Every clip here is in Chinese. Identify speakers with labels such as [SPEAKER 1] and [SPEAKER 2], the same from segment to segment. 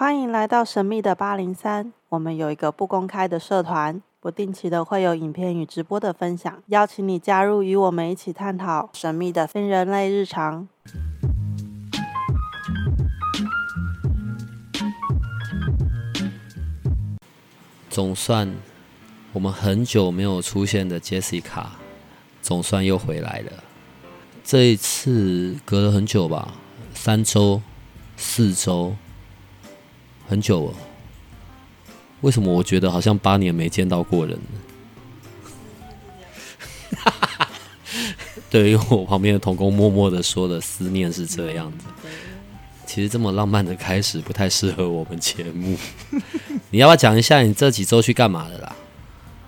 [SPEAKER 1] 欢迎来到神秘的八零三。我们有一个不公开的社团，不定期的会有影片与直播的分享，邀请你加入，与我们一起探讨神秘的非人类日常。
[SPEAKER 2] 总算，我们很久没有出现的 Jessica，总算又回来了。这一次隔了很久吧，三周、四周，很久了。为什么我觉得好像八年没见到过人呢？对，因为我旁边的童工默默的说的思念是这样子。其实这么浪漫的开始不太适合我们节目。你要不要讲一下你这几周去干嘛的啦？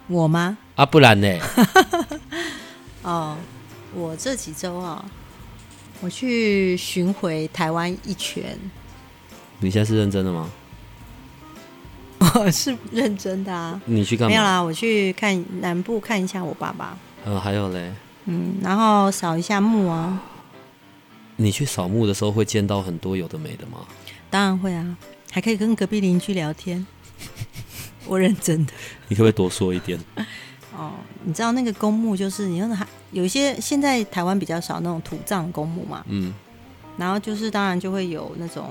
[SPEAKER 3] 我吗？
[SPEAKER 2] 啊，不然呢？
[SPEAKER 3] 哦，我这几周啊，我去巡回台湾一圈。
[SPEAKER 2] 你现在是认真的吗？
[SPEAKER 3] 我 是认真的啊。
[SPEAKER 2] 你去干嘛？
[SPEAKER 3] 没有啦，我去看南部看一下我爸爸。
[SPEAKER 2] 呃，还有嘞。
[SPEAKER 3] 嗯，然后扫一下墓啊。
[SPEAKER 2] 你去扫墓的时候会见到很多有的没的吗？
[SPEAKER 3] 当然会啊，还可以跟隔壁邻居聊天。我认真的。
[SPEAKER 2] 你可不可以多说一点？
[SPEAKER 3] 哦，你知道那个公墓就是你看还有一些现在台湾比较少那种土葬公墓嘛？嗯。然后就是当然就会有那种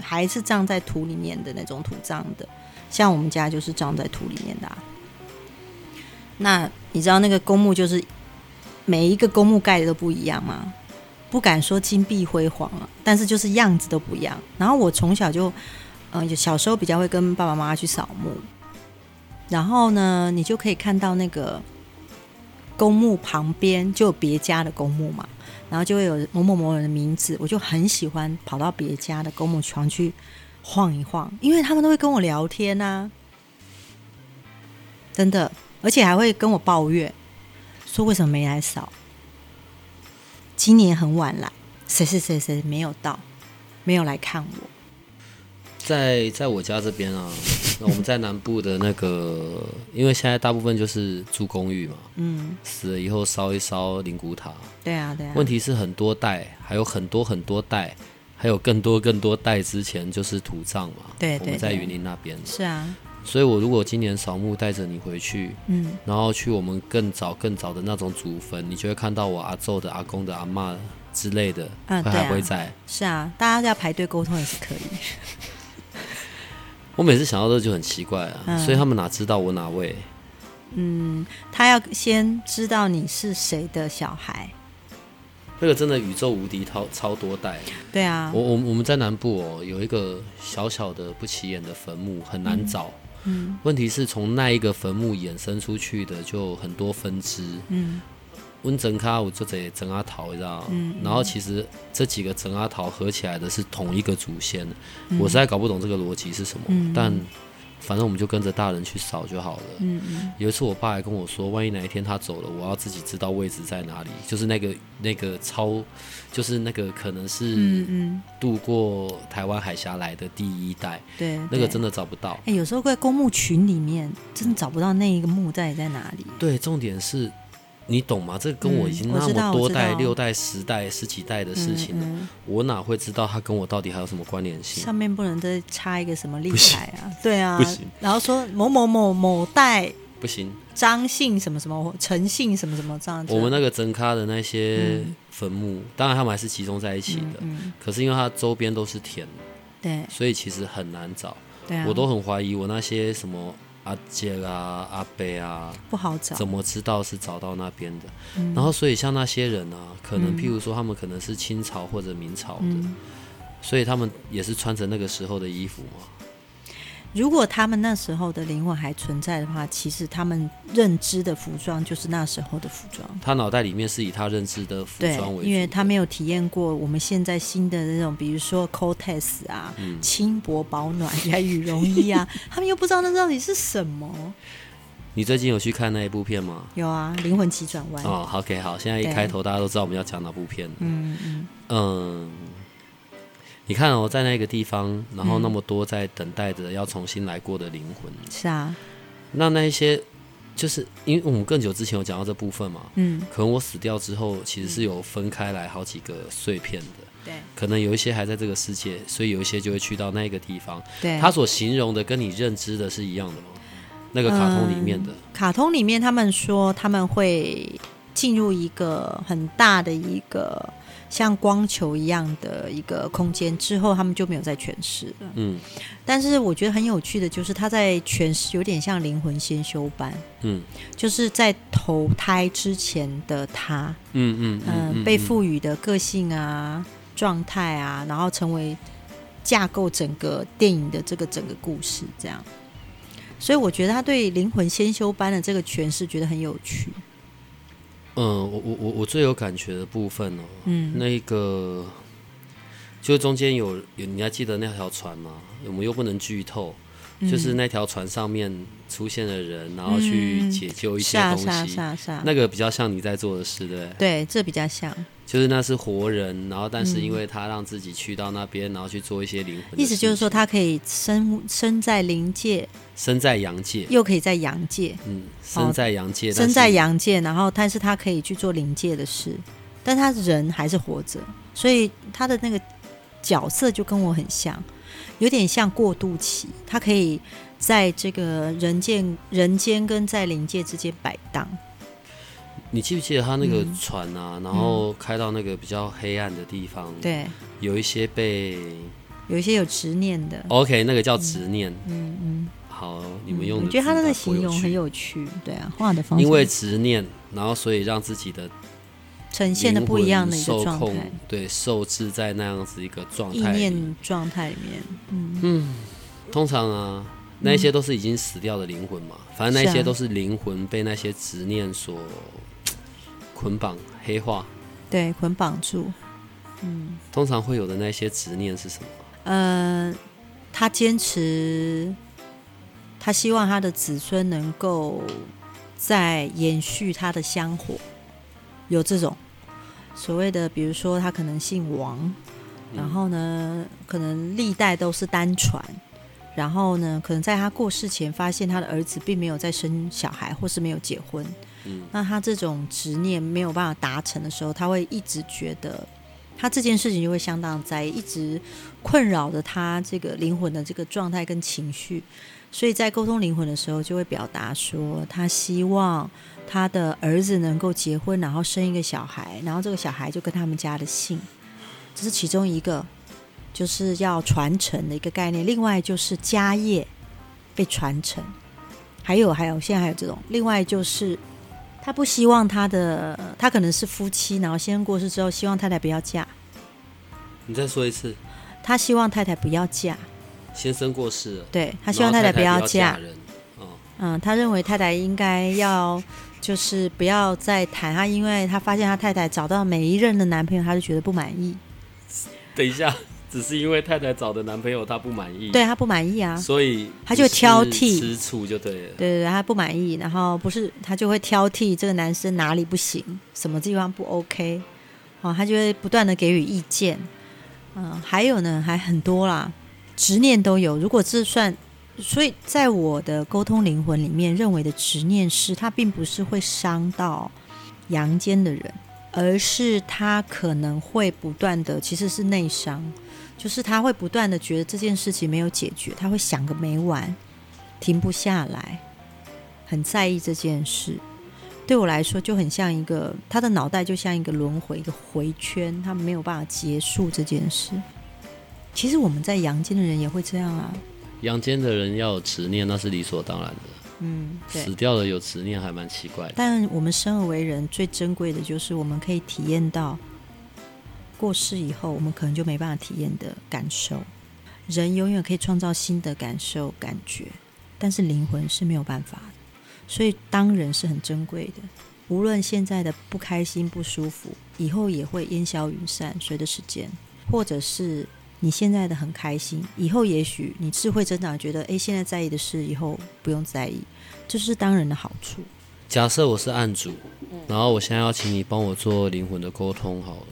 [SPEAKER 3] 还是葬在土里面的那种土葬的，像我们家就是葬在土里面的。那你知道那个公墓就是？每一个公墓盖的都不一样嘛，不敢说金碧辉煌啊，但是就是样子都不一样。然后我从小就，嗯，小时候比较会跟爸爸妈妈去扫墓，然后呢，你就可以看到那个公墓旁边就有别家的公墓嘛，然后就会有某某某人的名字，我就很喜欢跑到别家的公母床去晃一晃，因为他们都会跟我聊天啊，真的，而且还会跟我抱怨。说为什么没来扫？今年很晚来，谁谁谁谁没有到，没有来看我。
[SPEAKER 2] 在在我家这边啊，那我们在南部的那个，因为现在大部分就是住公寓嘛，嗯，死了以后烧一烧灵骨塔。
[SPEAKER 3] 对啊，对啊。
[SPEAKER 2] 问题是很多代，还有很多很多代，还有更多更多代之前就是土葬嘛。
[SPEAKER 3] 对对。
[SPEAKER 2] 我们在云林那边。
[SPEAKER 3] 是啊。
[SPEAKER 2] 所以，我如果今年扫墓带着你回去，嗯，然后去我们更早更早的那种祖坟，你就会看到我阿昼的阿公的阿妈之类的，嗯，还会在。
[SPEAKER 3] 是啊，大家要排队沟通也是可以。
[SPEAKER 2] 我每次想到这就很奇怪啊，所以他们哪知道我哪位？
[SPEAKER 3] 嗯，他要先知道你是谁的小孩。
[SPEAKER 2] 这个真的宇宙无敌超超多代。
[SPEAKER 3] 对啊，
[SPEAKER 2] 我我我们在南部哦，有一个小小的不起眼的坟墓，很难找。嗯，问题是从那一个坟墓衍生出去的就很多分支。嗯，温整卡我就得整阿桃，你知道嗯，然后其实这几个整阿桃合起来的是同一个祖先，我实在搞不懂这个逻辑是什么。嗯，但反正我们就跟着大人去扫就好了。嗯嗯。有一次我爸还跟我说，万一哪一天他走了，我要自己知道位置在哪里，就是那个那个超。就是那个可能是渡过台湾海峡来的第一代，
[SPEAKER 3] 对，
[SPEAKER 2] 那个真的找不到。
[SPEAKER 3] 哎，有时候在公墓群里面，真的找不到那一个墓在在哪里。
[SPEAKER 2] 对，重点是，你懂吗？这跟我已经那么多代、六代、十代、十几代的事情了，我哪会知道他跟我到底还有什么关联性？
[SPEAKER 3] 上面不能再插一个什么立牌啊？对啊，不行。然后说某某某某代
[SPEAKER 2] 不行，
[SPEAKER 3] 张姓什么什么，陈姓什么什么这样子。
[SPEAKER 2] 我们那个真咖的那些。坟墓当然他们还是集中在一起的，可是因为它周边都是田，
[SPEAKER 3] 对，
[SPEAKER 2] 所以其实很难找。
[SPEAKER 3] 对啊，
[SPEAKER 2] 我都很怀疑我那些什么阿姐啊、阿伯啊，
[SPEAKER 3] 不好找，
[SPEAKER 2] 怎么知道是找到那边的？然后所以像那些人啊，可能譬如说他们可能是清朝或者明朝的，所以他们也是穿着那个时候的衣服嘛。
[SPEAKER 3] 如果他们那时候的灵魂还存在的话，其实他们认知的服装就是那时候的服装。
[SPEAKER 2] 他脑袋里面是以他认知的服装为
[SPEAKER 3] 主，因为他没有体验过我们现在新的那种，比如说 Cortes 啊，轻薄保暖呀，羽绒衣啊，他们又不知道那到底是什么。
[SPEAKER 2] 你最近有去看那一部片吗？
[SPEAKER 3] 有啊，灵魂急转弯。
[SPEAKER 2] 哦，OK，好，现在一开头大家都知道我们要讲哪部片。嗯嗯嗯。你看哦，在那个地方，然后那么多在等待着要重新来过的灵魂。
[SPEAKER 3] 是啊，
[SPEAKER 2] 那那一些，就是因为我们更久之前有讲到这部分嘛，嗯，可能我死掉之后，其实是有分开来好几个碎片的。
[SPEAKER 3] 对，
[SPEAKER 2] 可能有一些还在这个世界，所以有一些就会去到那个地方。
[SPEAKER 3] 对，
[SPEAKER 2] 他所形容的跟你认知的是一样的吗？那个卡通里面的，
[SPEAKER 3] 卡通里面他们说他们会进入一个很大的一个。像光球一样的一个空间之后，他们就没有再诠释了。嗯，但是我觉得很有趣的就是，他在诠释有点像灵魂先修班。嗯，就是在投胎之前的他。嗯嗯嗯，被赋予的个性啊、状态啊，然后成为架构整个电影的这个整个故事这样。所以我觉得他对灵魂先修班的这个诠释觉得很有趣。
[SPEAKER 2] 嗯，我我我我最有感觉的部分哦，嗯，那个就是中间有有，你还记得那条船吗？我们又不能剧透，就是那条船上面出现的人，然后去解救一些东西，那个比较像你在做的事，对？
[SPEAKER 3] 对，这比较像。
[SPEAKER 2] 就是那是活人，然后但是因为他让自己去到那边，然后去做一些灵魂。
[SPEAKER 3] 意思就是说，他可以生生在灵界，
[SPEAKER 2] 生在阳界，
[SPEAKER 3] 又可以在阳界。
[SPEAKER 2] 嗯，生在阳界，
[SPEAKER 3] 生在阳界，然后但是他可以去做灵界的事，但他人还是活着，所以他的那个角色就跟我很像，有点像过渡期，他可以在这个人间、人间跟在灵界之间摆荡。
[SPEAKER 2] 你记不记得他那个船啊？然后开到那个比较黑暗的地方，
[SPEAKER 3] 对，
[SPEAKER 2] 有一些被，
[SPEAKER 3] 有一些有执念的。
[SPEAKER 2] OK，那个叫执念。嗯嗯。好，你们用。
[SPEAKER 3] 我觉得他那个形容很有趣，对啊，画的方
[SPEAKER 2] 式。因为执念，然后所以让自己的
[SPEAKER 3] 呈现的不一样的一个状态，
[SPEAKER 2] 对，受制在那样子一个状态、
[SPEAKER 3] 意念状态里面。嗯
[SPEAKER 2] 嗯。通常啊，那些都是已经死掉的灵魂嘛，反正那些都是灵魂被那些执念所。捆绑黑化，
[SPEAKER 3] 对，捆绑住。
[SPEAKER 2] 嗯，通常会有的那些执念是什么？
[SPEAKER 3] 呃，他坚持，他希望他的子孙能够再延续他的香火，有这种所谓的，比如说他可能姓王，然后呢，可能历代都是单传，然后呢，可能在他过世前发现他的儿子并没有再生小孩，或是没有结婚。那他这种执念没有办法达成的时候，他会一直觉得他这件事情就会相当在意，一直困扰着他这个灵魂的这个状态跟情绪。所以在沟通灵魂的时候，就会表达说，他希望他的儿子能够结婚，然后生一个小孩，然后这个小孩就跟他们家的姓，这是其中一个，就是要传承的一个概念。另外就是家业被传承，还有还有现在还有这种，另外就是。他不希望他的，他可能是夫妻，然后先生过世之后，希望太太不要嫁。
[SPEAKER 2] 你再说一次。
[SPEAKER 3] 他希望太太不要嫁。
[SPEAKER 2] 先生过世了。
[SPEAKER 3] 对他希望太太不
[SPEAKER 2] 要
[SPEAKER 3] 嫁。嗯，他认为太太应该要就是不要再谈他，因为他发现他太太找到每一任的男朋友，他就觉得不满意。
[SPEAKER 2] 等一下。只是因为太太找的男朋友他不满意，
[SPEAKER 3] 对他不满意啊，
[SPEAKER 2] 所以
[SPEAKER 3] 他就挑剔
[SPEAKER 2] 吃醋就对了。
[SPEAKER 3] 对对对，他不满意，然后不是他就会挑剔这个男生哪里不行，什么地方不 OK，哦，他就会不断的给予意见。嗯，还有呢，还很多啦，执念都有。如果这算，所以在我的沟通灵魂里面认为的执念是，他并不是会伤到阳间的人，而是他可能会不断的其实是内伤。就是他会不断的觉得这件事情没有解决，他会想个没完，停不下来，很在意这件事。对我来说，就很像一个他的脑袋就像一个轮回，一个回圈，他没有办法结束这件事。其实我们在阳间的人也会这样啊。
[SPEAKER 2] 阳间的人要有执念，那是理所当然的。
[SPEAKER 3] 嗯，
[SPEAKER 2] 死掉了有执念还蛮奇怪的。
[SPEAKER 3] 但我们生而为人，最珍贵的就是我们可以体验到。过世以后，我们可能就没办法体验的感受。人永远可以创造新的感受、感觉，但是灵魂是没有办法。所以，当人是很珍贵的。无论现在的不开心、不舒服，以后也会烟消云散，随着时间；或者是你现在的很开心，以后也许你智慧增长，觉得诶，现在在意的事，以后不用在意，这是当人的好处。
[SPEAKER 2] 假设我是案主，然后我现在要请你帮我做灵魂的沟通，好了。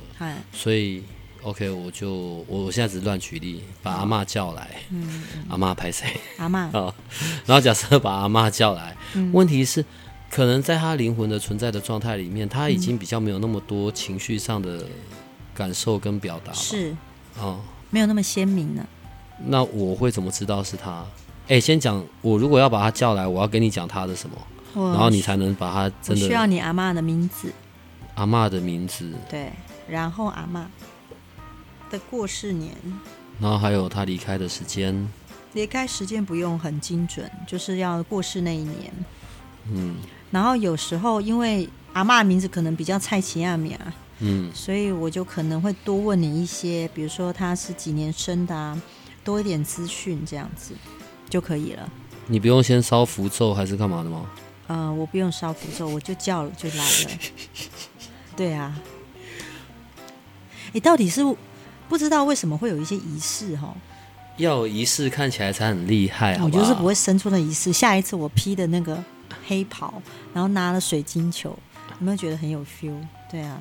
[SPEAKER 2] 所以，OK，我就我我现在只是乱举例，把阿妈叫来，嗯阿妈拍谁？
[SPEAKER 3] 阿妈
[SPEAKER 2] 啊，然后假设把阿妈叫来，问题是，可能在他灵魂的存在的状态里面，他已经比较没有那么多情绪上的感受跟表达了。
[SPEAKER 3] 是，
[SPEAKER 2] 哦，
[SPEAKER 3] 没有那么鲜明了。
[SPEAKER 2] 那我会怎么知道是他？哎，先讲，我如果要把他叫来，我要跟你讲他的什么，然后你才能把他真的
[SPEAKER 3] 需要你阿妈的名字，
[SPEAKER 2] 阿妈的名字，
[SPEAKER 3] 对，然后阿妈的过世年，
[SPEAKER 2] 然后还有他离开的时间，
[SPEAKER 3] 离开时间不用很精准，就是要过世那一年。嗯，然后有时候因为阿妈名字可能比较蔡奇亚米啊，嗯，所以我就可能会多问你一些，比如说他是几年生的啊，多一点资讯这样子就可以了。
[SPEAKER 2] 你不用先烧符咒还是干嘛的吗？
[SPEAKER 3] 呃，我不用烧符咒，我就叫了就来了。对啊，你到底是不知道为什么会有一些仪式哈？
[SPEAKER 2] 要有仪式看起来才很厉害，
[SPEAKER 3] 我就是不会生出那仪式。下一次我披的那个。黑袍，然后拿了水晶球，有没有觉得很有 feel？对啊，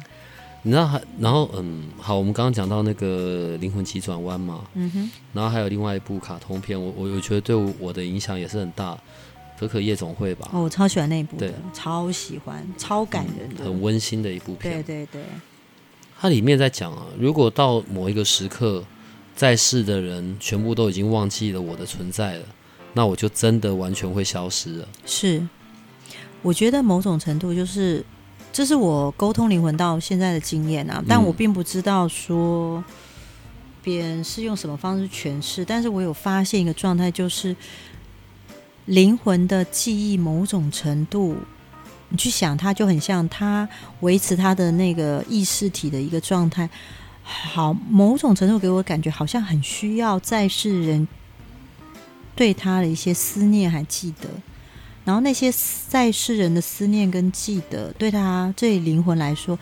[SPEAKER 2] 你知道还，然后嗯，好，我们刚刚讲到那个灵魂急转弯嘛，嗯哼，然后还有另外一部卡通片，我我我觉得对我的影响也是很大，《可可夜总会》吧。
[SPEAKER 3] 哦，我超喜欢那一部的，超喜欢，超感人的，
[SPEAKER 2] 很温馨的一部片。
[SPEAKER 3] 对对对，
[SPEAKER 2] 它里面在讲啊，如果到某一个时刻，在世的人全部都已经忘记了我的存在了，那我就真的完全会消失了。
[SPEAKER 3] 是。我觉得某种程度就是，这是我沟通灵魂到现在的经验啊，但我并不知道说别人是用什么方式诠释，但是我有发现一个状态，就是灵魂的记忆某种程度，你去想，它就很像它维持它的那个意识体的一个状态，好，某种程度给我感觉好像很需要在世人对他的一些思念还记得。然后那些在世人的思念跟记得，对他这灵魂来说，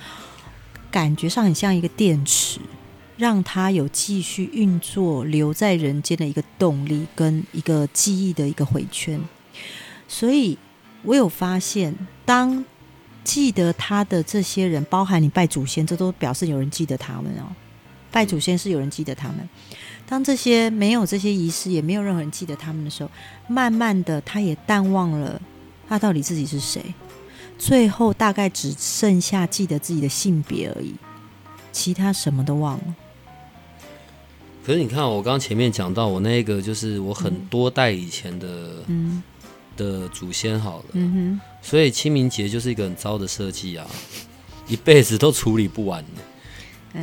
[SPEAKER 3] 感觉上很像一个电池，让他有继续运作、留在人间的一个动力跟一个记忆的一个回圈。所以我有发现，当记得他的这些人，包含你拜祖先，这都表示有人记得他们哦。拜祖先是有人记得他们。当这些没有这些仪式，也没有任何人记得他们的时候，慢慢的，他也淡忘了他到底自己是谁，最后大概只剩下记得自己的性别而已，其他什么都忘了。
[SPEAKER 2] 可是你看，我刚刚前面讲到，我那个就是我很多代以前的的祖先好了，所以清明节就是一个很糟的设计啊，一辈子都处理不完。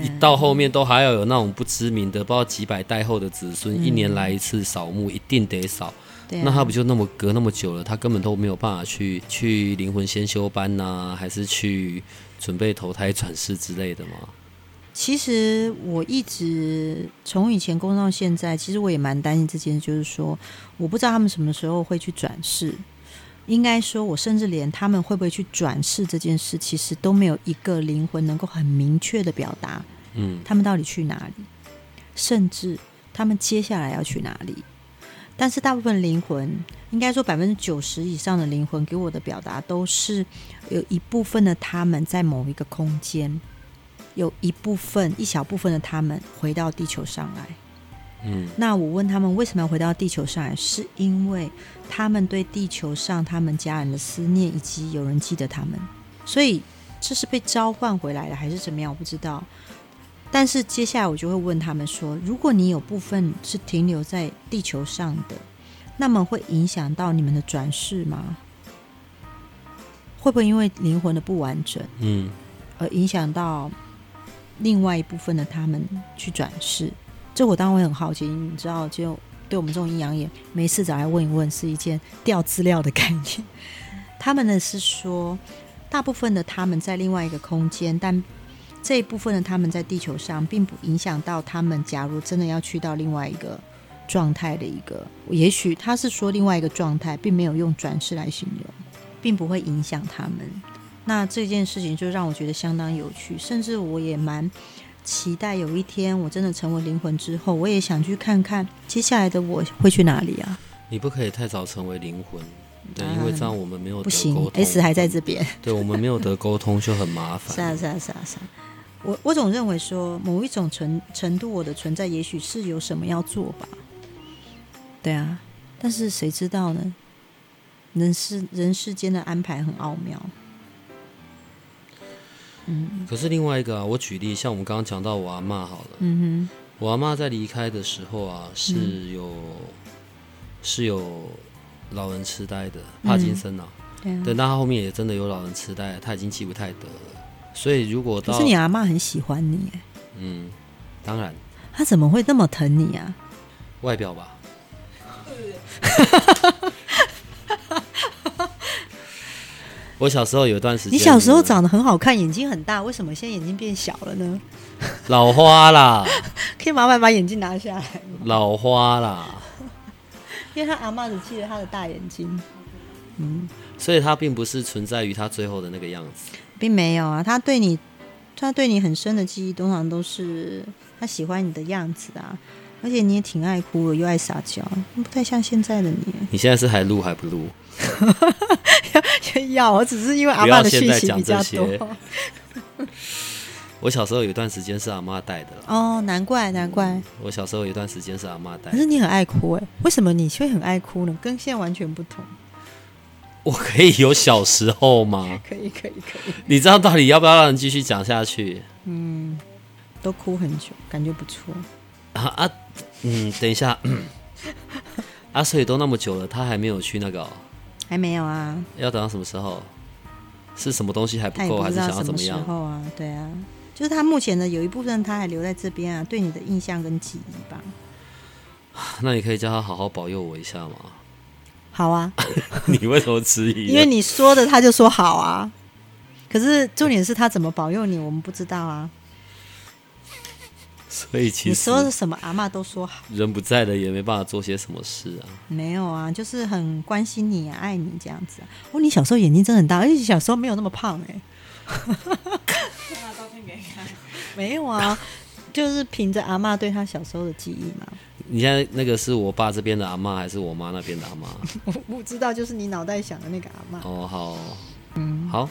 [SPEAKER 2] 一到后面都还要有那种不知名的，不知道几百代后的子孙，一年来一次扫墓，一定得扫。那他不就那么隔那么久了，他根本都没有办法去去灵魂先修班呐，还是去准备投胎转世之类的吗？
[SPEAKER 3] 其实我一直从以前工作到现在，其实我也蛮担心这件事，就是说我不知道他们什么时候会去转世。应该说，我甚至连他们会不会去转世这件事，其实都没有一个灵魂能够很明确的表达。嗯，他们到底去哪里？甚至他们接下来要去哪里？但是大部分灵魂，应该说百分之九十以上的灵魂给我的表达，都是有一部分的他们在某一个空间，有一部分一小部分的他们回到地球上来。嗯，那我问他们为什么要回到地球上来，是因为他们对地球上他们家人的思念，以及有人记得他们，所以这是被召唤回来的，还是怎么样？我不知道。但是接下来我就会问他们说：如果你有部分是停留在地球上的，那么会影响到你们的转世吗？会不会因为灵魂的不完整，嗯，而影响到另外一部分的他们去转世？这我当然会很好奇，你知道，就对我们这种阴阳眼，没事找来问一问，是一件调资料的概念。他们呢是说，大部分的他们在另外一个空间，但这一部分的他们在地球上，并不影响到他们。假如真的要去到另外一个状态的一个，也许他是说另外一个状态，并没有用转世来形容，并不会影响他们。那这件事情就让我觉得相当有趣，甚至我也蛮。期待有一天我真的成为灵魂之后，我也想去看看接下来的我会去哪里啊！
[SPEAKER 2] 你不可以太早成为灵魂，对，因为这样我们没有
[SPEAKER 3] 不行。S 还在这边，
[SPEAKER 2] 对我们没有得沟通就很麻烦。
[SPEAKER 3] 是啊是啊是啊是啊！我我总认为说某一种程程度我的存在，也许是有什么要做吧。对啊，但是谁知道呢？人世人世间的安排很奥妙。
[SPEAKER 2] 嗯。可是另外一个啊，我举例，像我们刚刚讲到我阿妈好了，嗯哼，我阿妈在离开的时候啊，是有是有老人痴呆的，帕金森啊。对。等到他后面也真的有老人痴呆，他已经记不太得了。所以如果
[SPEAKER 3] 可是你阿妈很喜欢你，
[SPEAKER 2] 嗯，当然。
[SPEAKER 3] 他怎么会那么疼你啊？
[SPEAKER 2] 外表吧。我小时候有一段时间，
[SPEAKER 3] 你小时候长得很好看，眼睛很大，为什么现在眼睛变小了呢？
[SPEAKER 2] 老花啦！
[SPEAKER 3] 可以麻烦把眼镜拿下来。
[SPEAKER 2] 老花啦！
[SPEAKER 3] 因为他阿妈只记得他的大眼睛，
[SPEAKER 2] 嗯，所以他并不是存在于他最后的那个样子，
[SPEAKER 3] 并没有啊。他对你，他对你很深的记忆，通常都是他喜欢你的样子啊。而且你也挺爱哭的，又爱撒娇，不太像现在的你。
[SPEAKER 2] 你现在是还录还不录？
[SPEAKER 3] 要，我只是因为阿妈的讯息比较多。
[SPEAKER 2] 我小时候有一段时间是阿妈带的
[SPEAKER 3] 哦，难怪难怪。
[SPEAKER 2] 我小时候有一段时间是阿妈带。
[SPEAKER 3] 可是你很爱哭哎，为什么你会很爱哭呢？跟现在完全不同。
[SPEAKER 2] 我可以有小时候吗？
[SPEAKER 3] 可以可以可以。
[SPEAKER 2] 你知道到底要不要让人继续讲下去？
[SPEAKER 3] 嗯，都哭很久，感觉不错。
[SPEAKER 2] 啊啊，嗯，等一下，啊，所以都那么久了，他还没有去那个？
[SPEAKER 3] 还没有啊？
[SPEAKER 2] 要等到什么时候？是什么东西还不够，还是想要怎么样？
[SPEAKER 3] 时候啊，对啊，就是他目前的有一部分他还留在这边啊，对你的印象跟记忆吧。
[SPEAKER 2] 那你可以叫他好好保佑我一下吗？
[SPEAKER 3] 好啊。
[SPEAKER 2] 你为什么迟疑？
[SPEAKER 3] 因为你说的，他就说好啊。可是重点是他怎么保佑你，我们不知道啊。
[SPEAKER 2] 所以其实
[SPEAKER 3] 你说的什么阿妈都说好，
[SPEAKER 2] 人不在了也没办法做些什么事啊。
[SPEAKER 3] 没有啊，就是很关心你、爱你这样子。哦，你小时候眼睛真的很大，而且小时候没有那么胖哎。拿照片给你看。没有啊，就是凭着阿妈对他小时候的记忆嘛。
[SPEAKER 2] 你现在那个是我爸这边的阿妈，还是我妈那边的阿妈？
[SPEAKER 3] 我不知道，就是你脑袋想的那个阿妈。
[SPEAKER 2] 哦，好，嗯，好，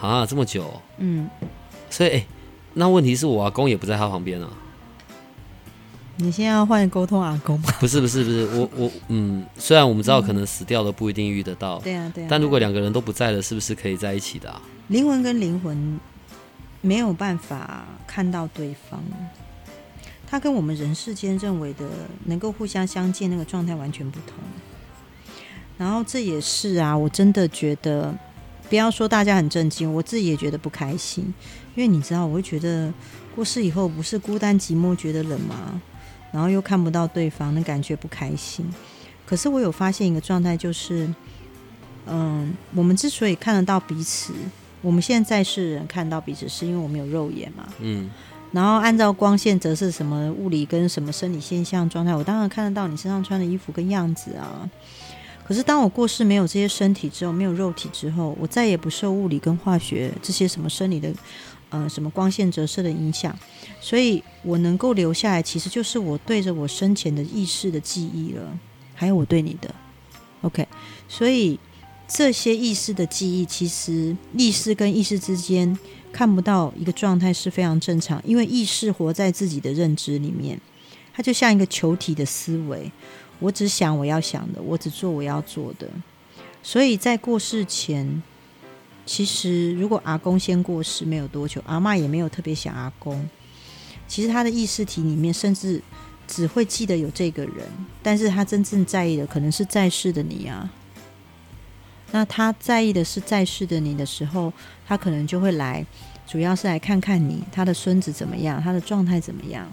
[SPEAKER 2] 啊，这么久，嗯，所以哎，那问题是我阿公也不在他旁边啊。
[SPEAKER 3] 你现在要换沟通阿公吗？
[SPEAKER 2] 不是不是不是，我我嗯，虽然我们知道可能死掉了不一定遇得到，
[SPEAKER 3] 对啊对啊，
[SPEAKER 2] 但如果两个人都不在了，是不是可以在一起的啊？
[SPEAKER 3] 灵魂跟灵魂没有办法看到对方，他跟我们人世间认为的能够互相相见那个状态完全不同。然后这也是啊，我真的觉得，不要说大家很震惊，我自己也觉得不开心，因为你知道，我会觉得过世以后不是孤单寂寞觉得冷吗？然后又看不到对方，那感觉不开心。可是我有发现一个状态，就是，嗯，我们之所以看得到彼此，我们现在世人看到彼此，是因为我们有肉眼嘛。嗯。然后按照光线则是什么物理跟什么生理现象状态，我当然看得到你身上穿的衣服跟样子啊。可是当我过世没有这些身体之后，没有肉体之后，我再也不受物理跟化学这些什么生理的。呃，什么光线折射的影响，所以我能够留下来，其实就是我对着我生前的意识的记忆了，还有我对你的，OK。所以这些意识的记忆，其实意识跟意识之间看不到一个状态是非常正常，因为意识活在自己的认知里面，它就像一个球体的思维，我只想我要想的，我只做我要做的，所以在过世前。其实，如果阿公先过世没有多久，阿妈也没有特别想阿公。其实他的意识体里面，甚至只会记得有这个人，但是他真正在意的可能是在世的你啊。那他在意的是在世的你的时候，他可能就会来，主要是来看看你，他的孙子怎么样，他的状态怎么样，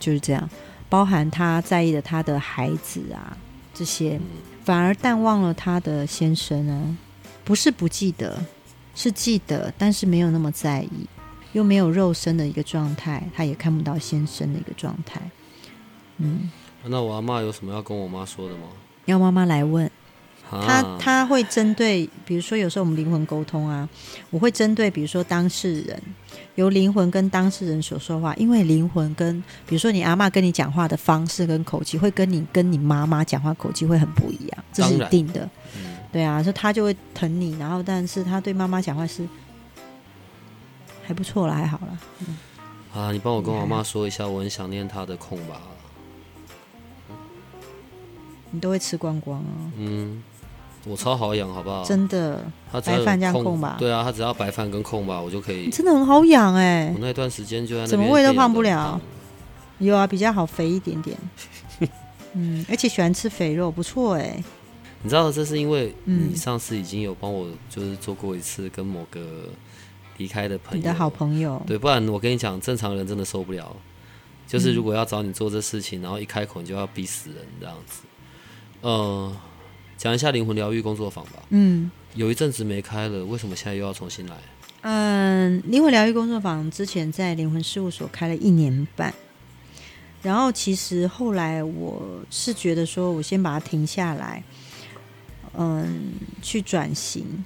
[SPEAKER 3] 就是这样。包含他在意的他的孩子啊，这些，反而淡忘了他的先生啊。不是不记得，是记得，但是没有那么在意，又没有肉身的一个状态，他也看不到先生的一个状态。
[SPEAKER 2] 嗯，那我阿妈有什么要跟我妈说的吗？
[SPEAKER 3] 要妈妈来问。他他会针对，比如说有时候我们灵魂沟通啊，我会针对，比如说当事人，由灵魂跟当事人所说话，因为灵魂跟，比如说你阿妈跟你讲话的方式跟口气，会跟你跟你妈妈讲话口气会很不一样，这是一定的。对啊，所以他就会疼你，然后但是他对妈妈讲话是还不错了，还好了。嗯，
[SPEAKER 2] 啊，你帮我跟我妈说一下，我很想念她的空吧。
[SPEAKER 3] 你都会吃光光啊？嗯，
[SPEAKER 2] 我超好养，好不好？
[SPEAKER 3] 真的，
[SPEAKER 2] 他
[SPEAKER 3] 白饭这样
[SPEAKER 2] 空
[SPEAKER 3] 吧
[SPEAKER 2] 对啊，他只要白饭跟空吧，我就可以。
[SPEAKER 3] 真的很好养哎、
[SPEAKER 2] 我那段时间就在那
[SPEAKER 3] 怎么喂都胖不了有啊，比较好肥一点点。嗯，而且喜欢吃肥肉，不错哎、
[SPEAKER 2] 你知道这是因为
[SPEAKER 3] 嗯
[SPEAKER 2] 你上次已经有帮我就是做过一次跟某个离开的朋友，
[SPEAKER 3] 你的好朋友，
[SPEAKER 2] 对，不然我跟你讲，正常人真的受不了。就是如果要找你做这事情，然后一开口你就要逼死人这样子。呃，讲一下灵魂疗愈工作坊吧。
[SPEAKER 3] 嗯
[SPEAKER 2] 有一阵子没开了，为什么现在又要重新来？
[SPEAKER 3] 嗯，灵魂疗愈工作坊之前在灵魂事务所开了一年半，然后其实后来我是觉得说，我先把它停下来，嗯，去转型。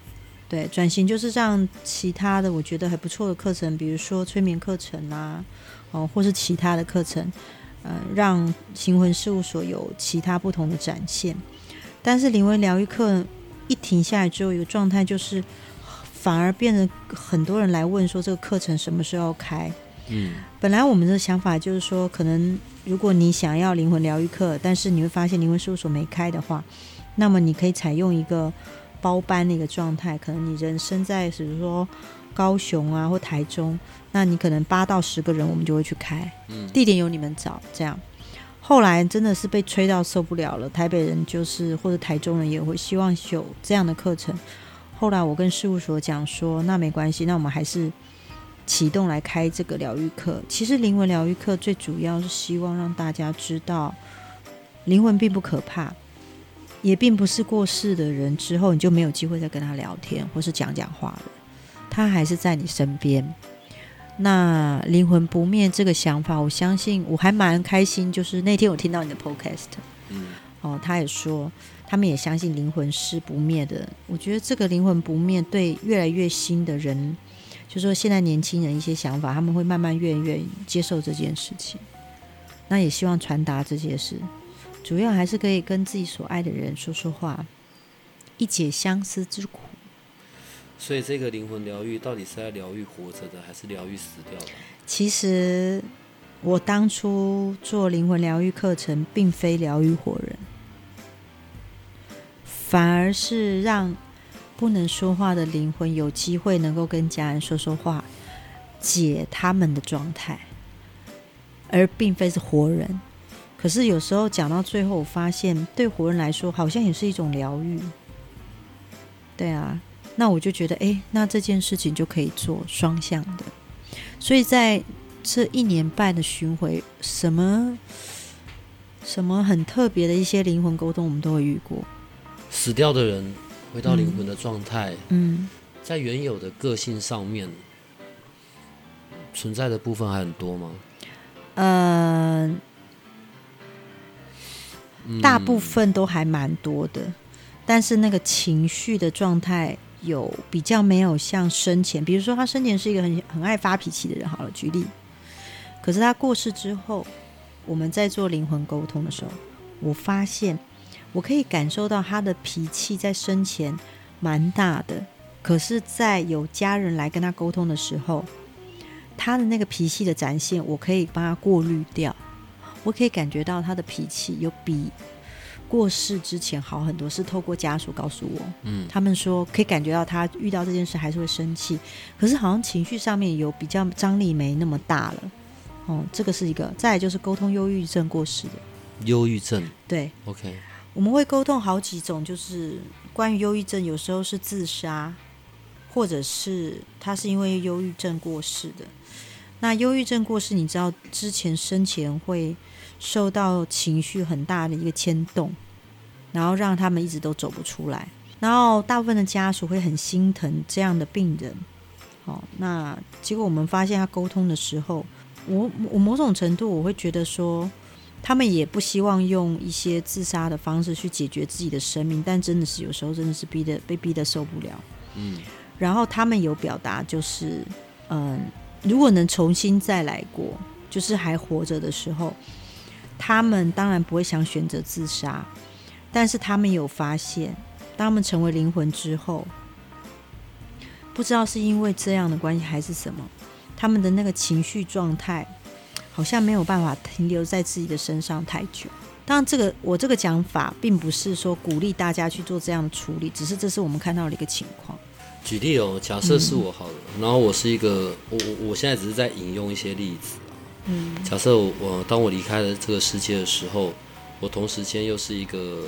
[SPEAKER 3] 对，转型就是让其他的我觉得还不错的课程，比如说催眠课程啊，哦，或是其他的课程，呃，让灵魂事务所有其他不同的展现。但是灵魂疗愈课一停下来之后，一个状态就是，反而变得很多人来问说这个课程什么时候要开。
[SPEAKER 2] 嗯，
[SPEAKER 3] 本来我们的想法就是说，可能如果你想要灵魂疗愈课，但是你会发现灵魂事务所没开的话，那么你可以采用一个包班的一个状态，可能你人生在比如说高雄啊或台中，那你可能八到十个人，我们就会去开，
[SPEAKER 2] 嗯
[SPEAKER 3] 地点由你们找，这样。后来真的是被吹到受不了了，台北人就是或者台中人也会希望有这样的课程。后来我跟事务所讲说，那没关系，那我们还是启动来开这个疗愈课。其实灵魂疗愈课最主要是希望让大家知道，灵魂并不可怕，也并不是过世的人之后你就没有机会再跟他聊天或是讲讲话了，他还是在你身边。那灵魂不灭这个想法，我相信我还蛮开心。就是那天我听到你的 podcast，
[SPEAKER 2] 嗯，
[SPEAKER 3] 哦，他也说他们也相信灵魂是不灭的。我觉得这个灵魂不灭对越来越新的人，就说现在年轻人一些想法，他们会慢慢越来越接受这件事情。那也希望传达这些事，主要还是可以跟自己所爱的人说说话，一解相思之苦。
[SPEAKER 2] 所以这个灵魂疗愈到底是在疗愈活着的，还是疗愈死掉的？
[SPEAKER 3] 其实我当初做灵魂疗愈课程，并非疗愈活人，反而是让不能说话的灵魂有机会能够跟家人说说话，解他们的状态，而并非是活人。可是有时候讲到最后，我发现对活人来说，好像也是一种疗愈。对啊，那我就觉得，哎，那这件事情就可以做双向的。所以在这一年半的巡回，什么什么很特别的一些灵魂沟通，我们都会遇过。
[SPEAKER 2] 死掉的人回到灵魂的状态，
[SPEAKER 3] 嗯，
[SPEAKER 2] 在原有的个性上面存在的部分还很多吗？
[SPEAKER 3] 呃，
[SPEAKER 2] 嗯
[SPEAKER 3] 大部分都还蛮多的，但是那个情绪的状态有比较没有像生前，比如说他生前是一个很很爱发脾气的人，好了，举例。可是他过世之后，我们在做灵魂沟通的时候，我发现我可以感受到他的脾气在生前蛮大的，可是，在有家人来跟他沟通的时候，他的那个脾气的展现，我可以帮他过滤掉。我可以感觉到他的脾气有比过世之前好很多，是透过家属告诉我，
[SPEAKER 2] 嗯，
[SPEAKER 3] 他们说可以感觉到他遇到这件事还是会生气，可是好像情绪上面有比较张力没那么大了。哦，这个是一个，再来就是沟通忧郁症过世的，
[SPEAKER 2] 忧郁症。
[SPEAKER 3] 对
[SPEAKER 2] ，，OK，
[SPEAKER 3] 我们会沟通好几种，就是关于忧郁症，有时候是自杀，或者是他是因为忧郁症过世的。那忧郁症过世，你知道之前生前会受到情绪很大的一个牵动，然后让他们一直都走不出来。然后大部分的家属会很心疼这样的病人。好，那结果我们发现他沟通的时候，我我某种程度我会觉得说，他们也不希望用一些自杀的方式去解决自己的生命，但真的是有时候真的是逼得被逼得受不了。
[SPEAKER 2] 嗯，
[SPEAKER 3] 然后他们有表达就是，嗯，如果能重新再来过，就是还活着的时候，他们当然不会想选择自杀，但是他们有发现，当他们成为灵魂之后，不知道是因为这样的关系还是什么，他们的那个情绪状态。好像没有办法停留在自己的身上太久。当然，这个我这个讲法并不是说鼓励大家去做这样的处理，只是这是我们看到的一个情况。
[SPEAKER 2] 举例哦，假设是我好了，然后我是一个，我我我现在只是在引用一些例子。嗯，假设我当我离开了这个世界的时候，我同时间又是一个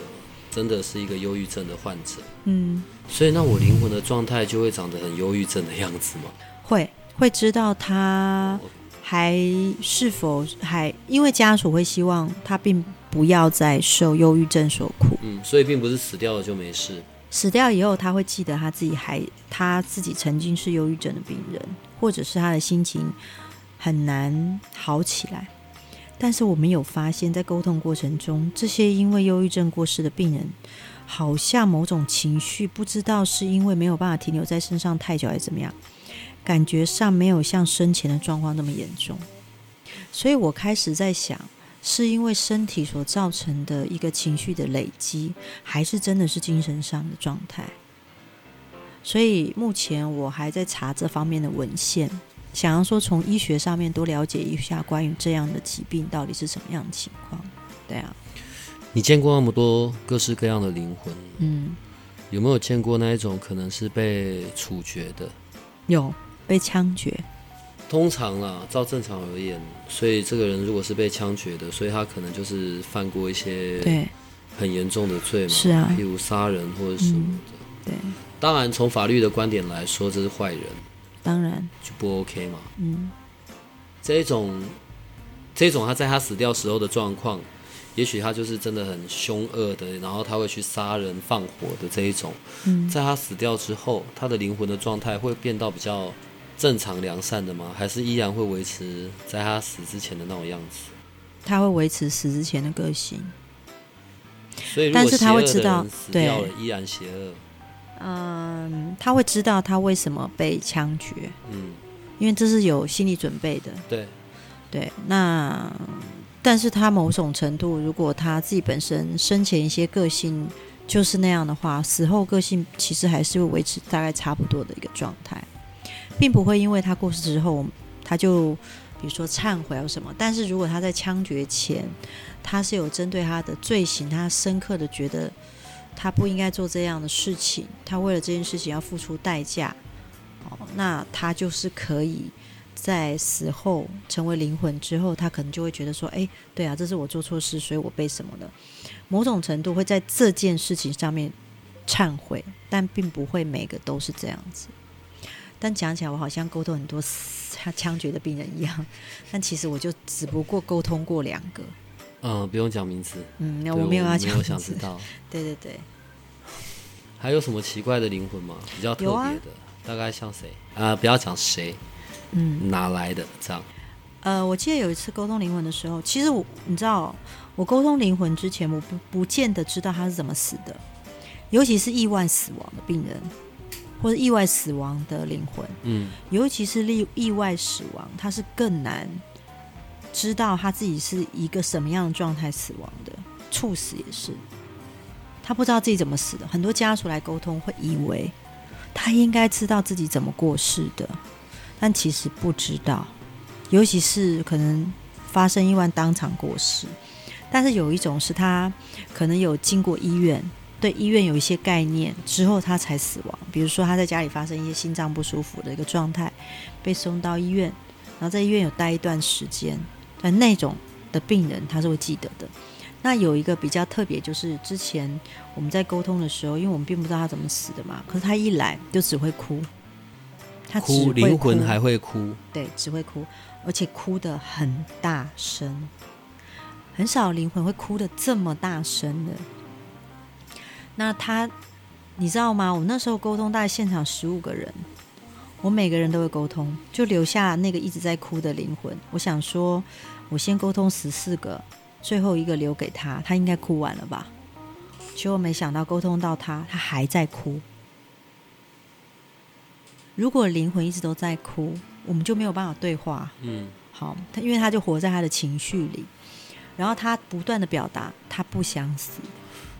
[SPEAKER 2] 真的是一个忧郁症的患者。嗯，所以那我灵魂的状态就会长得很忧郁症的样子吗？
[SPEAKER 3] 会，会知道他还是否还，因为家属会希望他并不要再受忧郁症所苦。
[SPEAKER 2] 嗯，所以并不是死掉了就没事。
[SPEAKER 3] 死掉以后，他会记得他自己还他自己曾经是忧郁症的病人，或者是他的心情很难好起来。但是我们有发现，在沟通过程中，这些因为忧郁症过世的病人，好像某种情绪，不知道是因为没有办法停留在身上太久，还是怎么样，感觉上没有像生前的状况那么严重。所以我开始在想。是因为身体所造成的一个情绪的累积，还是真的是精神上的状态？所以目前我还在查这方面的文献，想要说从医学上面多了解一下关于这样的疾病到底是什么样的情况。对啊，
[SPEAKER 2] 你见过那么多各式各样的灵魂，嗯，有没有见过那一种可能是被处决的？
[SPEAKER 3] 有，被枪决。
[SPEAKER 2] 通常啦，照正常而言，所以这个人如果是被枪决的，所以他可能就是犯过一些
[SPEAKER 3] 对
[SPEAKER 2] 很严重的罪嘛，
[SPEAKER 3] 是啊，
[SPEAKER 2] 譬如杀人或者什么
[SPEAKER 3] 的。对，
[SPEAKER 2] 当然从法律的观点来说，这是坏人，
[SPEAKER 3] 当然
[SPEAKER 2] 就不 OK 嘛。嗯，这一种这种他在他死掉时候的状况，也许他就是真的很凶恶的，然后他会去杀人放火的这一种。嗯，在他死掉之后，他的灵魂的状态会变到比较。正常良善的吗？还是依然会维持在他死之前的那种样子？
[SPEAKER 3] 他会维持死之前的个性。
[SPEAKER 2] 所以，
[SPEAKER 3] 但是他会知道，对，
[SPEAKER 2] 依然邪恶。
[SPEAKER 3] 嗯，他会知道他为什么被枪决。嗯，因为这是有心理准备的。
[SPEAKER 2] 对，
[SPEAKER 3] 对。那，但是他某种程度，如果他自己本身生前一些个性就是那样的话，死后个性其实还是会维持大概差不多的一个状态。并不会因为他过世之后，他就比如说忏悔或什么。但是如果他在枪决前，他是有针对他的罪行，他深刻的觉得他不应该做这样的事情，他为了这件事情要付出代价，哦，那他就是可以在死后成为灵魂之后，他可能就会觉得说，哎，对啊，这是我做错事，所以我被什么的，某种程度会在这件事情上面忏悔，但并不会每个都是这样子。但讲起来，我好像沟通很多枪枪决的病人一样，但其实我就只不过沟通过两个。
[SPEAKER 2] 嗯，不用讲名字。
[SPEAKER 3] 嗯，那我没有要讲。
[SPEAKER 2] 我想知道。
[SPEAKER 3] 对对对。
[SPEAKER 2] 还有什么奇怪的灵魂吗？比较特别的，大概像谁？啊，不要讲谁。嗯。哪来的这样？
[SPEAKER 3] 呃，我记得有一次沟通灵魂的时候，其实我你知道，我沟通灵魂之前，我不不见得知道他是怎么死的，尤其是意外死亡的病人。或者意外死亡的灵魂，嗯，尤其是例意外死亡，他是更难知道他自己是一个什么样的状态死亡的。猝死也是，他不知道自己怎么死的。很多家属来沟通，会以为他应该知道自己怎么过世的，但其实不知道。尤其是可能发生意外当场过世，但是有一种是他可能有经过医院。对医院有一些概念之后，他才死亡。比如说他在家里发生一些心脏不舒服的一个状态，被送到医院，然后在医院有待一段时间。但那种的病人他是会记得的。那有一个比较特别，就是之前我们在沟通的时候，因为我们并不知道他怎么死的嘛，可是他一来就只会哭，他
[SPEAKER 2] 哭灵魂还会哭，
[SPEAKER 3] 对，只会哭，而且哭的很大声，很少灵魂会哭的这么大声的。那他，你知道吗？我那时候沟通大概现场十五个人，我每个人都会沟通，就留下那个一直在哭的灵魂。我想说，我先沟通十四个，最后一个留给他，他应该哭完了吧？结果没想到沟通到他，他还在哭。如果灵魂一直都在哭，我们就没有办法对话。嗯，好，他因为他就活在他的情绪里，然后他不断的表达他不想死。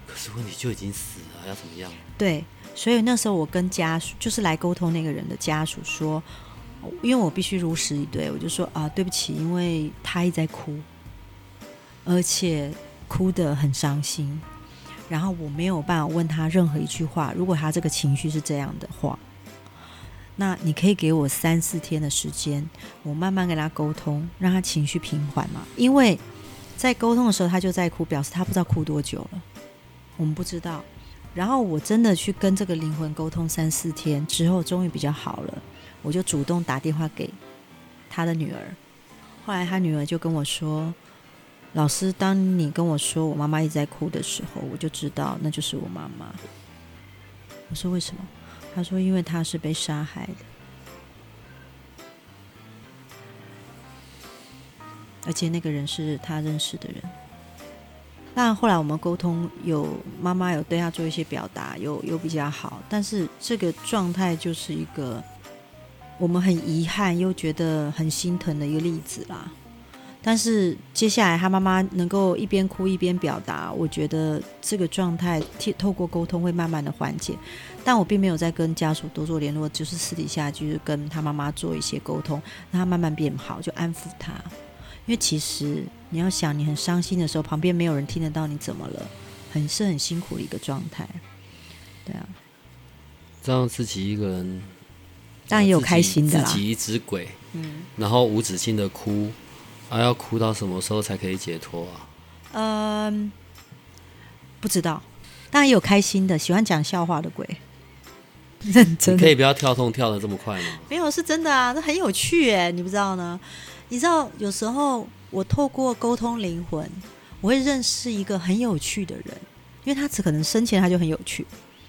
[SPEAKER 2] 可是问题就已经死了，要怎么样？
[SPEAKER 3] 对，所以那时候我跟家属，就是来沟通那个人的家属说，因为我必须如实以对，我就说啊，对不起，因为他一直在哭，而且哭得很伤心，然后我没有办法问他任何一句话。如果他这个情绪是这样的话，那你可以给我三四天的时间，我慢慢跟他沟通，让他情绪平缓嘛。因为在沟通的时候他就在哭，表示他不知道哭多久了，我们不知道。然后我真的去跟这个灵魂沟通三四天之后，终于比较好了。我就主动打电话给他的女儿。后来他女儿就跟我说：“老师，当你跟我说我妈妈一直在哭的时候，我就知道那就是我妈妈。”我说：“为什么？”他说：“因为她是被杀害的，而且那个人是他认识的人。”但后来我们沟通，有妈妈有对他做一些表达，有有比较好，但是这个状态就是一个我们很遗憾又觉得很心疼的一个例子啦。但是接下来他妈妈能够一边哭一边表达，我觉得这个状态透过沟通会慢慢的缓解。但我并没有在跟家属多做联络，就是私底下就是跟他妈妈做一些沟通，让他慢慢变好，就安抚他。因为其实你要想，你很伤心的时候，旁边没有人听得到你怎么了，很是很辛苦的一个状态。对啊，
[SPEAKER 2] 这样自己一个人，
[SPEAKER 3] 当然也有开心的
[SPEAKER 2] 啦。自己一只鬼，嗯，然后无止境的哭，啊要哭到什么时候才可以解脱啊？
[SPEAKER 3] 嗯，不知道。当然也有开心的，喜欢讲笑话的鬼。认真，
[SPEAKER 2] 可以不要跳痛跳的这么快吗？
[SPEAKER 3] 没有，是真的啊，那很有趣哎，你不知道呢？你知道，有时候我透过沟通灵魂，我会认识一个很有趣的人，因为他只可能生前他就很有趣，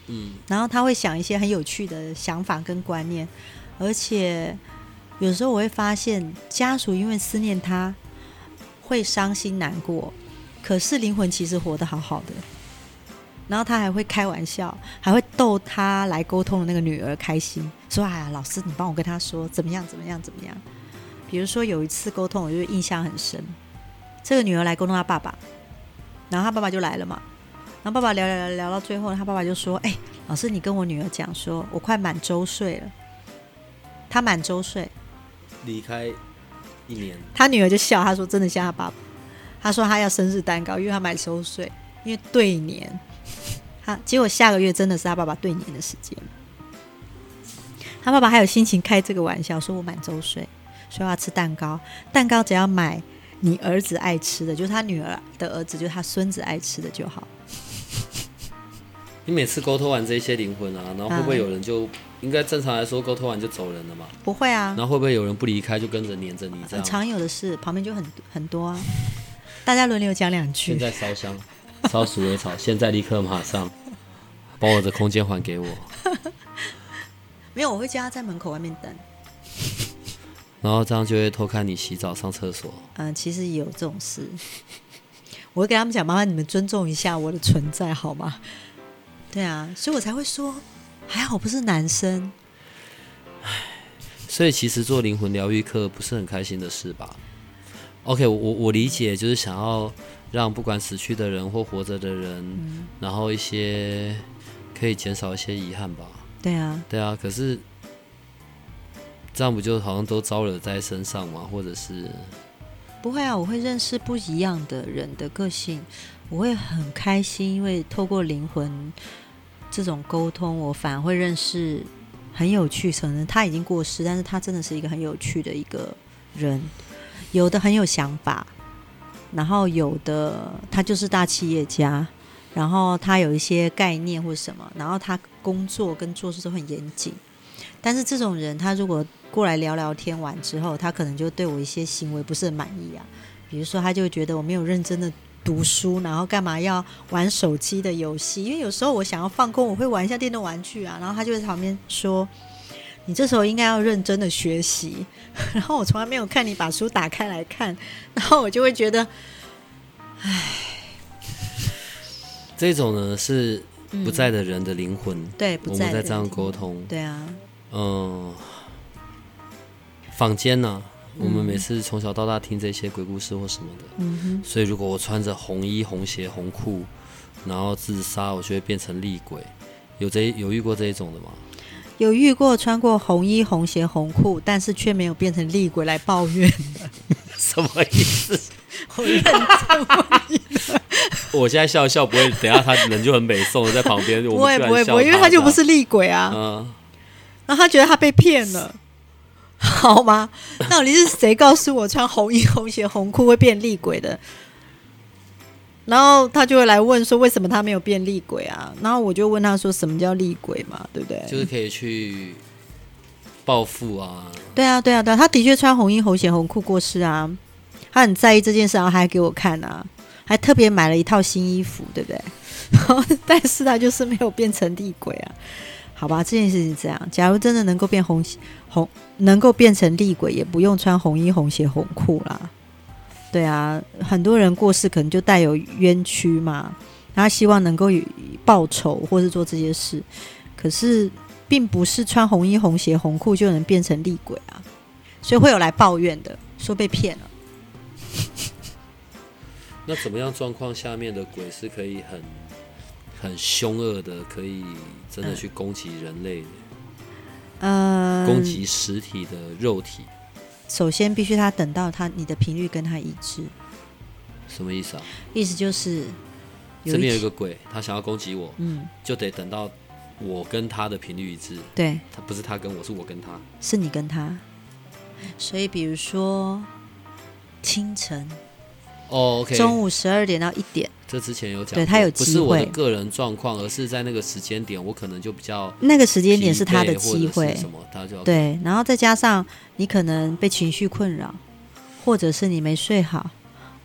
[SPEAKER 3] 嗯，然后他会想一些很有趣的想法跟观念，而且有时候我会发现家属因为思念他，会伤心难过，可是灵魂其实活得好好的，然后他还会开玩笑，还会逗他来沟通的那个女儿开心，说：“哎呀，老师，你帮我跟他说怎么样，怎么样，怎么样。”比如说有一次沟通，我就印象很深。这个女儿来沟通她爸爸，然后她爸爸就来了嘛。然后爸爸聊聊聊聊到最后，他爸爸就说：“哎，老师，你跟我女儿讲，说我快满周岁了。她满周岁，
[SPEAKER 2] 离开一年。
[SPEAKER 3] 他女儿就笑，他说：真的像他爸爸。他说他要生日蛋糕，因为他满周岁，因为对年。他结果下个月真的是他爸爸对年的时间。他爸爸还有心情开这个玩笑，说我满周岁。”说要吃蛋糕，蛋糕只要买你儿子爱吃的，就是他女儿的儿子，就是他孙子爱吃的就好。
[SPEAKER 2] 你每次沟通完这些灵魂啊，然后会不会有人就应该正常来说沟通完就走人了嘛？
[SPEAKER 3] 不会啊。
[SPEAKER 2] 然后会不会有人不离开就跟着黏着你这样？
[SPEAKER 3] 常有的事，旁边就很很多啊。大家轮流讲两句。
[SPEAKER 2] 现在烧香，烧鼠尾草，现在立刻马上把我的空间还给我。
[SPEAKER 3] 没有，我会叫他在门口外面等。
[SPEAKER 2] 然后这样就会偷看你洗澡、上厕所。
[SPEAKER 3] 嗯，其实也有这种事。我会跟他们讲：“麻烦你们尊重一下我的存在，好吗？”对啊，所以我才会说，还好不是男生。
[SPEAKER 2] 唉，所以其实做灵魂疗愈课不是很开心的事吧？OK，我我理解，就是想要让不管死去的人或活着的人，然后一些可以减少一些遗憾吧。
[SPEAKER 3] 对啊，
[SPEAKER 2] 对啊，可是。这样不就好像都招惹在身上吗？或者是
[SPEAKER 3] 不会啊？我会认识不一样的人的个性，我会很开心，因为透过灵魂这种沟通，我反而会认识很有趣。可能他已经过世，但是他真的是一个很有趣的一个人。有的很有想法，然后有的他就是大企业家，然后他有一些概念或什么，然后他工作跟做事都很严谨。但是这种人，他如果过来聊聊天完之后，他可能就对我一些行为不是很满意啊。比如说，他就觉得我没有认真的读书，然后干嘛要玩手机的游戏？因为有时候我想要放空，我会玩一下电动玩具啊。然后他就在旁边说：“你这时候应该要认真的学习。”然后我从来没有看你把书打开来看，然后我就会觉得，唉，
[SPEAKER 2] 这种呢是不在的人的灵魂，
[SPEAKER 3] 对，
[SPEAKER 2] 我们在这样沟通，
[SPEAKER 3] 对啊，
[SPEAKER 2] 嗯。坊间呢，我们每次从小到大听这些鬼故事或什么的，所以如果我穿着红衣红鞋红裤，然后自杀，我就会变成厉鬼。有这有遇过这一种的吗？
[SPEAKER 3] 有遇过穿过红衣红鞋红裤，但是却没有变成厉鬼来抱怨的，
[SPEAKER 2] 什么意思？
[SPEAKER 3] 我
[SPEAKER 2] 现在笑一笑不会，等下他人就很美颂在旁边，
[SPEAKER 3] 不
[SPEAKER 2] 我
[SPEAKER 3] 不会不会，因为他就不是厉鬼啊。
[SPEAKER 2] 嗯，
[SPEAKER 3] 然后他觉得他被骗了，好吗？到底是谁告诉我穿红衣红鞋红裤会变厉鬼的？然后他就会来问说，为什么他没有变厉鬼啊？然后我就问他说，什么叫厉鬼嘛？对不对？
[SPEAKER 2] 就是可以去报复啊，
[SPEAKER 3] 对啊，对啊，对啊，他的确穿红衣红鞋红裤过世啊，他很在意这件事，然后还给我看啊，还特别买了一套新衣服，对不对？然后，但是他就是没有变成厉鬼啊。好吧，这件事情是这样。假如真的能够变红红，能够变成厉鬼，也不用穿红衣红鞋红裤啦。对啊，很多人过世可能就带有冤屈嘛，他希望能够报仇或是做这些事，可是并不是穿红衣红鞋红裤就能变成厉鬼啊，所以会有来抱怨的，说被骗了。
[SPEAKER 2] 那怎么样状况下面的鬼是可以很很凶恶的，可以真的去攻击人类的，
[SPEAKER 3] 嗯，
[SPEAKER 2] 攻击实体的肉体？
[SPEAKER 3] 首先必须他等到他你的频率跟他一致，
[SPEAKER 2] 什么意思啊？
[SPEAKER 3] 意思就是有
[SPEAKER 2] 这边有一
[SPEAKER 3] 一
[SPEAKER 2] 个鬼，他想要攻击我，
[SPEAKER 3] 嗯，
[SPEAKER 2] 就得等到我跟他的频率一致。
[SPEAKER 3] 对，
[SPEAKER 2] 他不是他跟我，是我跟他。
[SPEAKER 3] 是你跟他，所以比如说清晨
[SPEAKER 2] 哦，OK，
[SPEAKER 3] 中午十二点到一点，
[SPEAKER 2] 这之前有讲，
[SPEAKER 3] 对他有机
[SPEAKER 2] 不是我的
[SPEAKER 3] 会
[SPEAKER 2] 个人状况，而是在那个时间点，我可能就比较
[SPEAKER 3] 那个时间点是他的机会，
[SPEAKER 2] 什么，他就
[SPEAKER 3] 对，然后再加上你可能被情绪困扰，或者是你没睡好，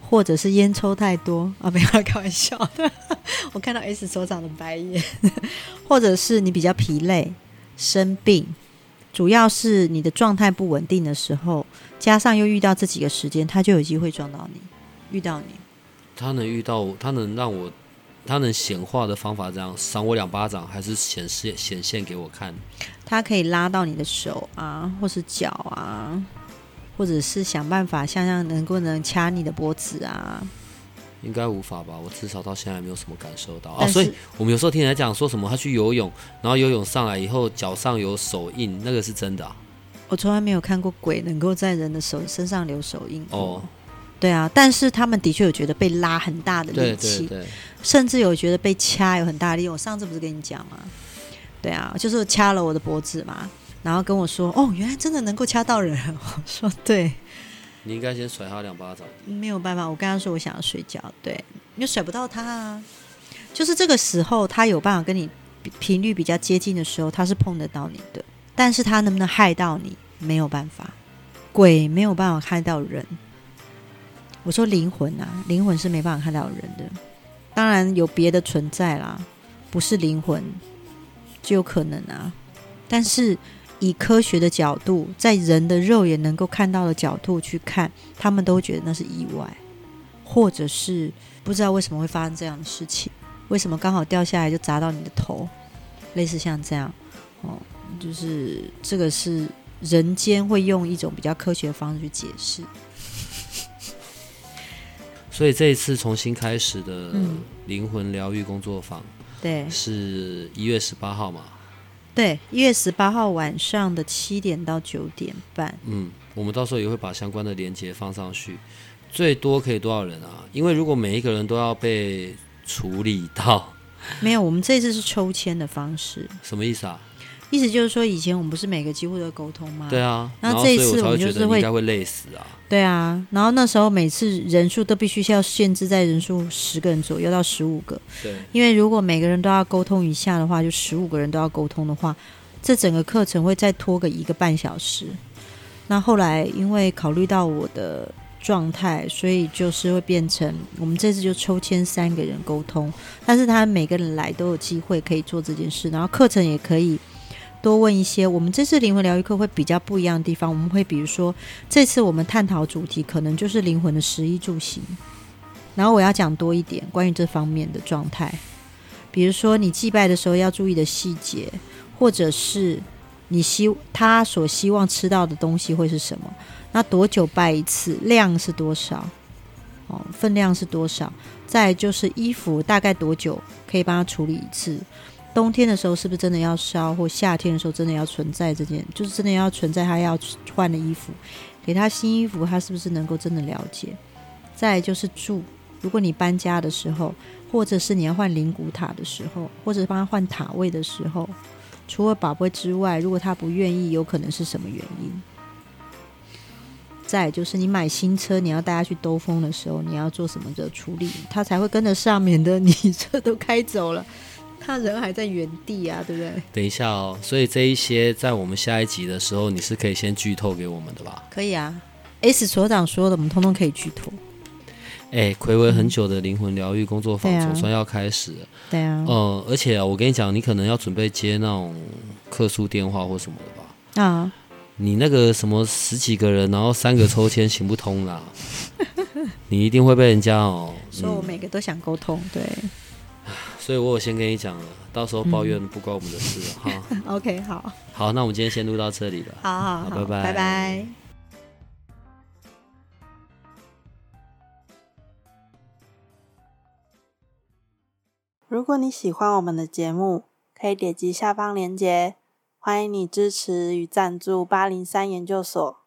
[SPEAKER 3] 或者是烟抽太多。啊，没有开玩笑的。我看到 S 手掌的白眼，或者是你比较疲累、生病，主要是你的状态不稳定的时候，加上又遇到这几个时间，他就有机会撞到你，遇到你。
[SPEAKER 2] 他能遇到我，他能让我，他能显化的方法这样赏我两巴掌，还是显示显现给我看？
[SPEAKER 3] 他可以拉到你的手啊，或是脚啊，或者是想办法像像能不能掐你的脖子啊。
[SPEAKER 2] 应该无法吧？我至少到现在没有什么感受到啊。所以我们有时候听人家讲说什么，他去游泳，然后游泳上来以后脚上有手印，那个是真的啊。
[SPEAKER 3] 我从来没有看过鬼能够在人的手身上留手印过。
[SPEAKER 2] 哦，
[SPEAKER 3] 对啊，但是他们的确有觉得被拉很大的力气，
[SPEAKER 2] 对对，
[SPEAKER 3] 甚至有觉得被掐有很大力。我上次不是跟你讲吗？对啊，就是掐了我的脖子嘛，然后跟我说：“哦，原来真的能够掐到人。”我说：“对，
[SPEAKER 2] 你应该先甩他两巴掌。
[SPEAKER 3] 没有办法。”我跟他说我想要睡觉，对，因为甩不到他啊。就是这个时候，他有办法跟你频率比较接近的时候，他是碰得到你的，但是他能不能害到你，没有办法。鬼没有办法害到人。我说灵魂啊，灵魂是没办法看到人的。当然有别的存在啦，不是灵魂就有可能啊。但是以科学的角度，在人的肉眼能够看到的角度去看，他们都觉得那是意外，或者是不知道为什么会发生这样的事情，为什么刚好掉下来就砸到你的头，类似像这样哦，就是这个是人间会用一种比较科学的方式去解释。
[SPEAKER 2] 所以这一次重新开始的
[SPEAKER 3] 嗯
[SPEAKER 2] 灵魂疗愈工作坊
[SPEAKER 3] 对
[SPEAKER 2] 是一月十八号嘛？
[SPEAKER 3] 对，一月十八号晚上的七点到九点半。
[SPEAKER 2] 嗯，我们到时候也会把相关的链接放上去。最多可以多少人啊？因为如果每一个人都要被处理到，
[SPEAKER 3] 没有，我们这次是抽签的方式，
[SPEAKER 2] 什么意思啊？
[SPEAKER 3] 意思就是说，以前我们不是每个机会都沟通吗？
[SPEAKER 2] 对啊，
[SPEAKER 3] 那这一次我们就是会
[SPEAKER 2] 应该会累死啊。
[SPEAKER 3] 对啊，然后那时候每次人数都必须是要限制在人数十个人左右到十五个，
[SPEAKER 2] 对，
[SPEAKER 3] 因为如果每个人都要沟通一下的话，就十五个人都要沟通的话，这整个课程会再拖个一个半小时。那后来因为考虑到我的状态，所以就是会变成我们这次就抽签三个人沟通，但是他每个人来都有机会可以做这件事，然后课程也可以多问一些。我们这次灵魂疗愈课会比较不一样的地方，我们会比如说这次我们探讨主题可能就是灵魂的食衣住行，然后我要讲多一点关于这方面的状态，比如说你祭拜的时候要注意的细节，或者是你希他所希望吃到的东西会是什么？那多久拜一次？量是多少？哦，分量是多少？再就是衣服大概多久可以帮他处理一次？冬天的时候是不是真的要烧，或夏天的时候真的要存在这件，就是真的要存在他要换的衣服，给他新衣服，他是不是能够真的了解？再就是住，如果你搬家的时候，或者是你要换灵骨塔的时候，或者帮他换塔位的时候，除了宝贝之外，如果他不愿意，有可能是什么原因？再就是你买新车，你要带他去兜风的时候，你要做什么的处理，他才会跟着上？面的你 车都开走了，他人还在原地啊，对不对？
[SPEAKER 2] 等一下哦，所以这一些在我们下一集的时候，你是可以先剧透给我们的吧？
[SPEAKER 3] 可以啊，S 所长说的，我们通通可以剧透。
[SPEAKER 2] 哎，暌违很久的灵魂疗愈工作坊总算要开始了。
[SPEAKER 3] 对啊。
[SPEAKER 2] 呃，而且啊，我跟你讲，你可能要准备接那种客诉电话或什么的吧？啊。你那个什么十几个人，然后三个抽签行不通啦，你一定会被人家哦。
[SPEAKER 3] 所以我每个都想沟通，对。
[SPEAKER 2] 所以我有先跟你讲了，到时候抱怨不关我们的事哈。
[SPEAKER 3] OK，好。
[SPEAKER 2] 好，那我们今天先录到这里了。
[SPEAKER 3] 好好好，拜拜拜拜。
[SPEAKER 1] 如果你喜欢我们的节目，可以点击下方链接。欢迎你支持与赞助八零三研究所。